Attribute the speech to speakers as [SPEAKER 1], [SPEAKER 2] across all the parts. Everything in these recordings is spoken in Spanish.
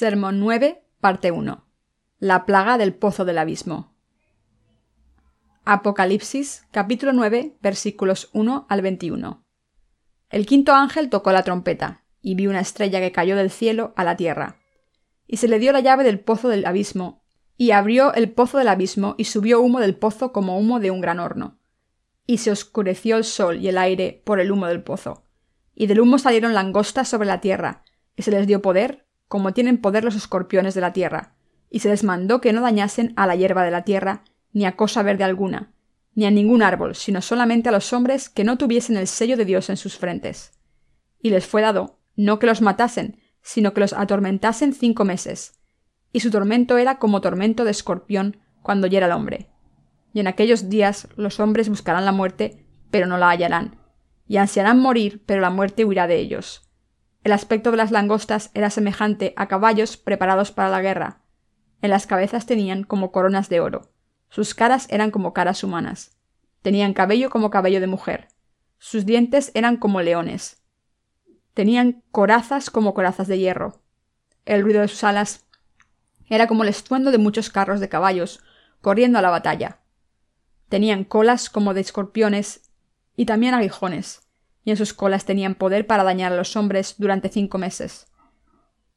[SPEAKER 1] Sermón 9, parte 1. La plaga del pozo del abismo. Apocalipsis, capítulo 9, versículos 1 al 21. El quinto ángel tocó la trompeta, y vi una estrella que cayó del cielo a la tierra. Y se le dio la llave del pozo del abismo, y abrió el pozo del abismo, y subió humo del pozo como humo de un gran horno. Y se oscureció el sol y el aire por el humo del pozo. Y del humo salieron langostas sobre la tierra, y se les dio poder como tienen poder los escorpiones de la tierra, y se les mandó que no dañasen a la hierba de la tierra, ni a cosa verde alguna, ni a ningún árbol, sino solamente a los hombres que no tuviesen el sello de Dios en sus frentes. Y les fue dado, no que los matasen, sino que los atormentasen cinco meses. Y su tormento era como tormento de escorpión cuando hiera el hombre. Y en aquellos días los hombres buscarán la muerte, pero no la hallarán, y ansiarán morir, pero la muerte huirá de ellos el aspecto de las langostas era semejante a caballos preparados para la guerra. En las cabezas tenían como coronas de oro. Sus caras eran como caras humanas. Tenían cabello como cabello de mujer. Sus dientes eran como leones. Tenían corazas como corazas de hierro. El ruido de sus alas era como el estruendo de muchos carros de caballos corriendo a la batalla. Tenían colas como de escorpiones y también aguijones y en sus colas tenían poder para dañar a los hombres durante cinco meses.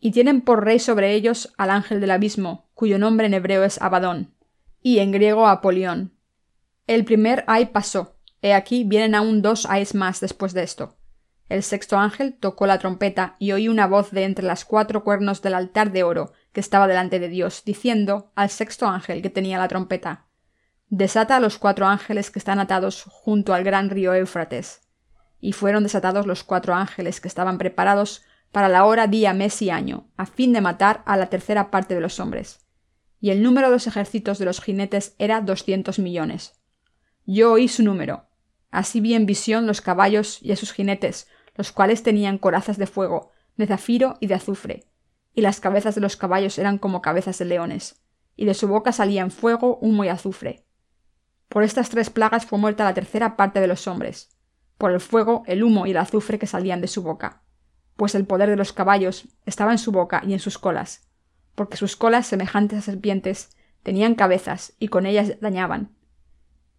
[SPEAKER 1] Y tienen por rey sobre ellos al ángel del abismo, cuyo nombre en hebreo es Abadón, y en griego Apolión. El primer ay pasó, he aquí vienen aún dos ayes más después de esto. El sexto ángel tocó la trompeta y oí una voz de entre las cuatro cuernos del altar de oro que estaba delante de Dios, diciendo al sexto ángel que tenía la trompeta Desata a los cuatro ángeles que están atados junto al gran río Éufrates y fueron desatados los cuatro ángeles que estaban preparados para la hora, día, mes y año, a fin de matar a la tercera parte de los hombres. Y el número de los ejércitos de los jinetes era doscientos millones. Yo oí su número. Así vi en visión los caballos y a sus jinetes, los cuales tenían corazas de fuego, de zafiro y de azufre, y las cabezas de los caballos eran como cabezas de leones, y de su boca salían fuego, humo y azufre. Por estas tres plagas fue muerta la tercera parte de los hombres, por el fuego, el humo y el azufre que salían de su boca, pues el poder de los caballos estaba en su boca y en sus colas, porque sus colas, semejantes a serpientes, tenían cabezas y con ellas dañaban.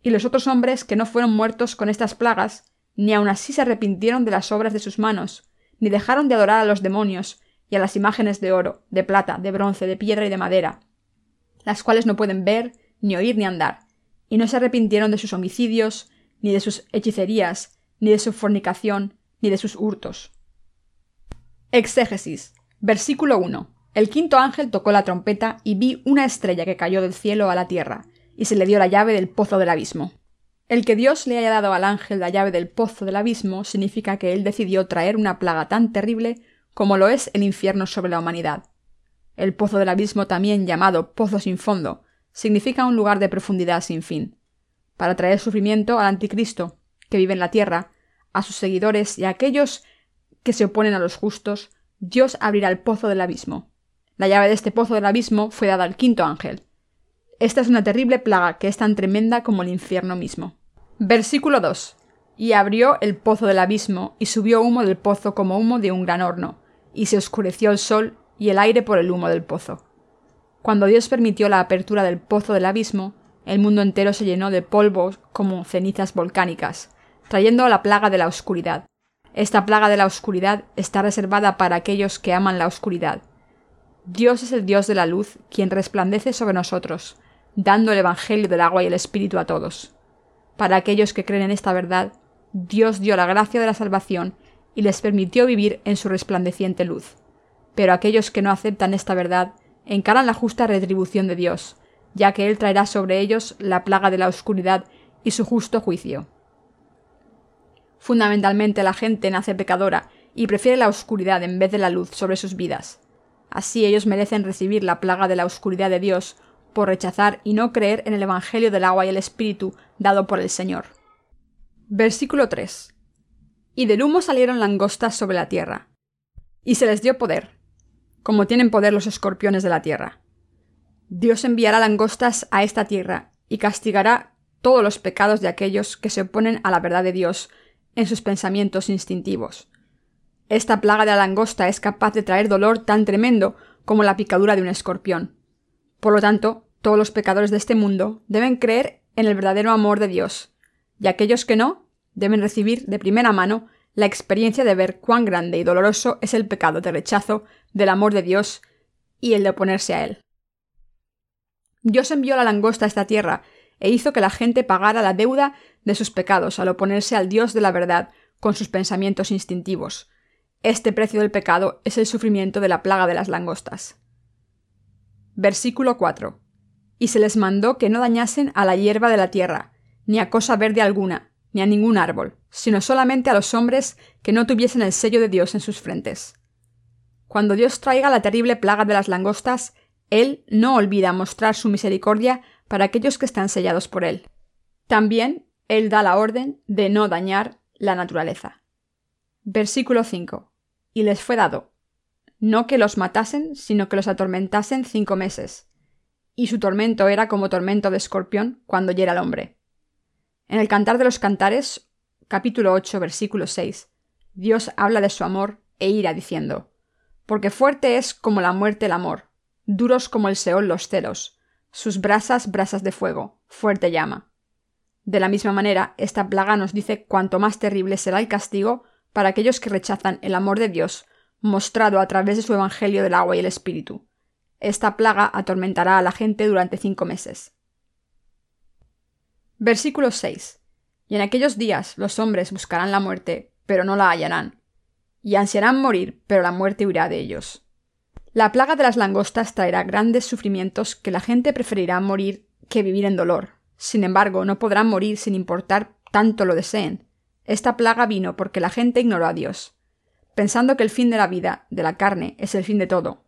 [SPEAKER 1] Y los otros hombres que no fueron muertos con estas plagas, ni aun así se arrepintieron de las obras de sus manos, ni dejaron de adorar a los demonios y a las imágenes de oro, de plata, de bronce, de piedra y de madera, las cuales no pueden ver, ni oír, ni andar, y no se arrepintieron de sus homicidios, ni de sus hechicerías, ni de su fornicación, ni de sus hurtos. Exégesis. Versículo 1. El quinto ángel tocó la trompeta y vi una estrella que cayó del cielo a la tierra, y se le dio la llave del pozo del abismo. El que Dios le haya dado al ángel la llave del pozo del abismo significa que él decidió traer una plaga tan terrible como lo es el infierno sobre la humanidad. El pozo del abismo, también llamado pozo sin fondo, significa un lugar de profundidad sin fin. Para traer sufrimiento al anticristo, que vive en la tierra, a sus seguidores y a aquellos que se oponen a los justos, Dios abrirá el pozo del abismo. La llave de este pozo del abismo fue dada al quinto ángel. Esta es una terrible plaga que es tan tremenda como el infierno mismo. Versículo 2. Y abrió el pozo del abismo, y subió humo del pozo como humo de un gran horno, y se oscureció el sol y el aire por el humo del pozo. Cuando Dios permitió la apertura del pozo del abismo, el mundo entero se llenó de polvo como cenizas volcánicas, trayendo la plaga de la oscuridad. Esta plaga de la oscuridad está reservada para aquellos que aman la oscuridad. Dios es el Dios de la luz, quien resplandece sobre nosotros, dando el Evangelio del agua y el Espíritu a todos. Para aquellos que creen en esta verdad, Dios dio la gracia de la salvación y les permitió vivir en su resplandeciente luz. Pero aquellos que no aceptan esta verdad encaran la justa retribución de Dios, ya que Él traerá sobre ellos la plaga de la oscuridad y su justo juicio. Fundamentalmente la gente nace pecadora y prefiere la oscuridad en vez de la luz sobre sus vidas. Así ellos merecen recibir la plaga de la oscuridad de Dios por rechazar y no creer en el Evangelio del agua y el Espíritu dado por el Señor. Versículo 3. Y del humo salieron langostas sobre la tierra. Y se les dio poder, como tienen poder los escorpiones de la tierra. Dios enviará langostas a esta tierra y castigará todos los pecados de aquellos que se oponen a la verdad de Dios en sus pensamientos instintivos. Esta plaga de la langosta es capaz de traer dolor tan tremendo como la picadura de un escorpión. Por lo tanto, todos los pecadores de este mundo deben creer en el verdadero amor de Dios, y aquellos que no deben recibir de primera mano la experiencia de ver cuán grande y doloroso es el pecado de rechazo del amor de Dios y el de oponerse a él. Dios envió la langosta a esta tierra e hizo que la gente pagara la deuda de sus pecados al oponerse al Dios de la verdad con sus pensamientos instintivos. Este precio del pecado es el sufrimiento de la plaga de las langostas. Versículo 4. Y se les mandó que no dañasen a la hierba de la tierra, ni a cosa verde alguna, ni a ningún árbol, sino solamente a los hombres que no tuviesen el sello de Dios en sus frentes. Cuando Dios traiga la terrible plaga de las langostas, Él no olvida mostrar su misericordia para aquellos que están sellados por Él. También Él da la orden de no dañar la naturaleza. Versículo 5. Y les fue dado, no que los matasen, sino que los atormentasen cinco meses. Y su tormento era como tormento de escorpión cuando hiera el hombre. En el Cantar de los Cantares, capítulo 8, versículo 6, Dios habla de su amor e ira diciendo, Porque fuerte es como la muerte el amor, duros como el Seol los celos, sus brasas brasas de fuego, fuerte llama. De la misma manera, esta plaga nos dice cuánto más terrible será el castigo para aquellos que rechazan el amor de Dios mostrado a través de su Evangelio del agua y el Espíritu. Esta plaga atormentará a la gente durante cinco meses. Versículo 6. Y en aquellos días los hombres buscarán la muerte, pero no la hallarán, y ansiarán morir, pero la muerte huirá de ellos. La plaga de las langostas traerá grandes sufrimientos que la gente preferirá morir que vivir en dolor. Sin embargo, no podrán morir sin importar tanto lo deseen. Esta plaga vino porque la gente ignoró a Dios, pensando que el fin de la vida, de la carne, es el fin de todo.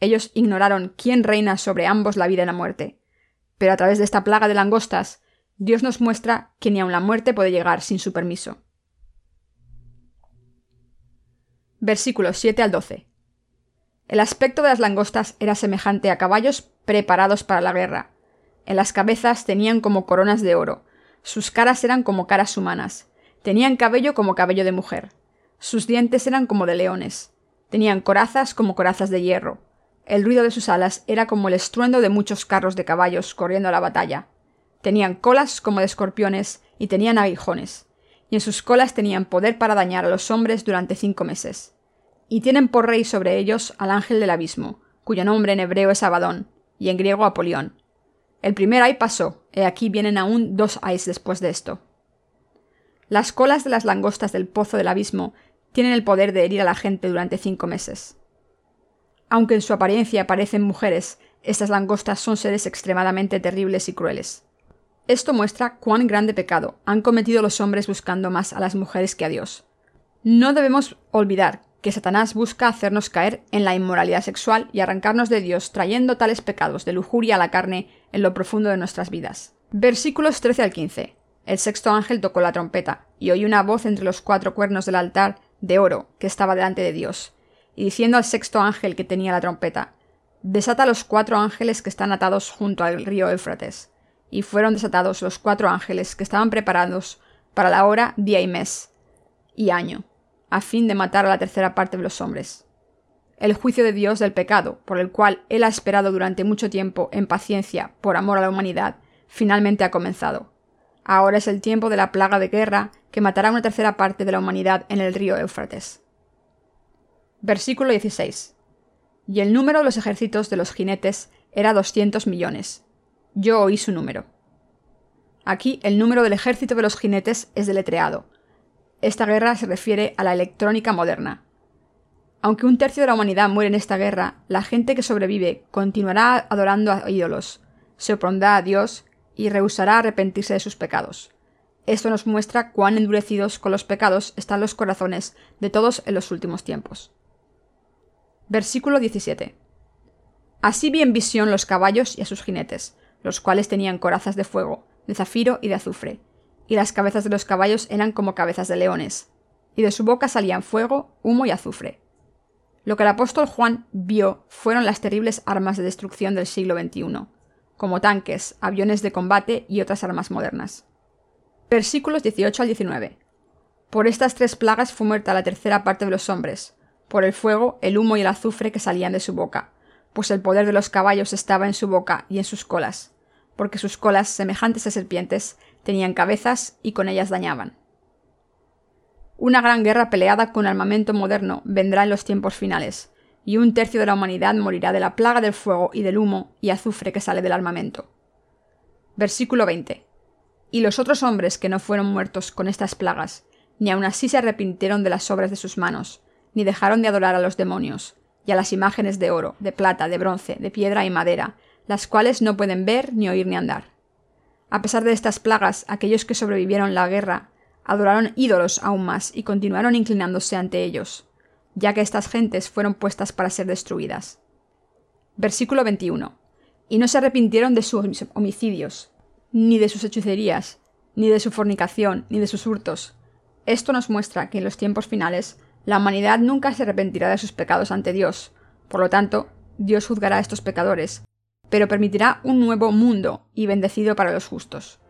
[SPEAKER 1] Ellos ignoraron quién reina sobre ambos la vida y la muerte. Pero a través de esta plaga de langostas, Dios nos muestra que ni aun la muerte puede llegar sin su permiso. Versículos 7 al 12. El aspecto de las langostas era semejante a caballos preparados para la guerra. En las cabezas tenían como coronas de oro, sus caras eran como caras humanas, tenían cabello como cabello de mujer, sus dientes eran como de leones, tenían corazas como corazas de hierro, el ruido de sus alas era como el estruendo de muchos carros de caballos corriendo a la batalla. Tenían colas como de escorpiones y tenían aguijones, y en sus colas tenían poder para dañar a los hombres durante cinco meses. Y tienen por rey sobre ellos al ángel del abismo, cuyo nombre en hebreo es Abadón, y en griego Apolión. El primer ay pasó, y aquí vienen aún dos ayes después de esto. Las colas de las langostas del pozo del abismo tienen el poder de herir a la gente durante cinco meses. Aunque en su apariencia parecen mujeres, estas langostas son seres extremadamente terribles y crueles. Esto muestra cuán grande pecado han cometido los hombres buscando más a las mujeres que a Dios. No debemos olvidar que Satanás busca hacernos caer en la inmoralidad sexual y arrancarnos de Dios trayendo tales pecados de lujuria a la carne en lo profundo de nuestras vidas. Versículos 13 al 15. El sexto ángel tocó la trompeta, y oí una voz entre los cuatro cuernos del altar de oro que estaba delante de Dios, y diciendo al sexto ángel que tenía la trompeta, Desata los cuatro ángeles que están atados junto al río Éufrates y fueron desatados los cuatro ángeles que estaban preparados para la hora, día y mes y año, a fin de matar a la tercera parte de los hombres. El juicio de Dios del pecado, por el cual Él ha esperado durante mucho tiempo en paciencia por amor a la humanidad, finalmente ha comenzado. Ahora es el tiempo de la plaga de guerra que matará una tercera parte de la humanidad en el río Éufrates. Versículo 16. Y el número de los ejércitos de los jinetes era doscientos millones, yo oí su número. Aquí el número del ejército de los jinetes es deletreado. Esta guerra se refiere a la electrónica moderna. Aunque un tercio de la humanidad muere en esta guerra, la gente que sobrevive continuará adorando a ídolos, se opondrá a Dios y rehusará arrepentirse de sus pecados. Esto nos muestra cuán endurecidos con los pecados están los corazones de todos en los últimos tiempos. Versículo 17. Así vi en visión los caballos y a sus jinetes, los cuales tenían corazas de fuego, de zafiro y de azufre, y las cabezas de los caballos eran como cabezas de leones, y de su boca salían fuego, humo y azufre. Lo que el apóstol Juan vio fueron las terribles armas de destrucción del siglo XXI, como tanques, aviones de combate y otras armas modernas. Versículos 18 al 19. Por estas tres plagas fue muerta la tercera parte de los hombres, por el fuego, el humo y el azufre que salían de su boca, pues el poder de los caballos estaba en su boca y en sus colas, porque sus colas, semejantes a serpientes, tenían cabezas y con ellas dañaban. Una gran guerra peleada con armamento moderno vendrá en los tiempos finales, y un tercio de la humanidad morirá de la plaga del fuego y del humo y azufre que sale del armamento. Versículo 20. Y los otros hombres que no fueron muertos con estas plagas, ni aun así se arrepintieron de las obras de sus manos, ni dejaron de adorar a los demonios, y a las imágenes de oro, de plata, de bronce, de piedra y madera, las cuales no pueden ver, ni oír, ni andar. A pesar de estas plagas, aquellos que sobrevivieron la guerra adoraron ídolos aún más y continuaron inclinándose ante ellos, ya que estas gentes fueron puestas para ser destruidas. Versículo 21. Y no se arrepintieron de sus homicidios, ni de sus hechicerías, ni de su fornicación, ni de sus hurtos. Esto nos muestra que en los tiempos finales la humanidad nunca se arrepentirá de sus pecados ante Dios. Por lo tanto, Dios juzgará a estos pecadores, pero permitirá un nuevo mundo y bendecido para los justos.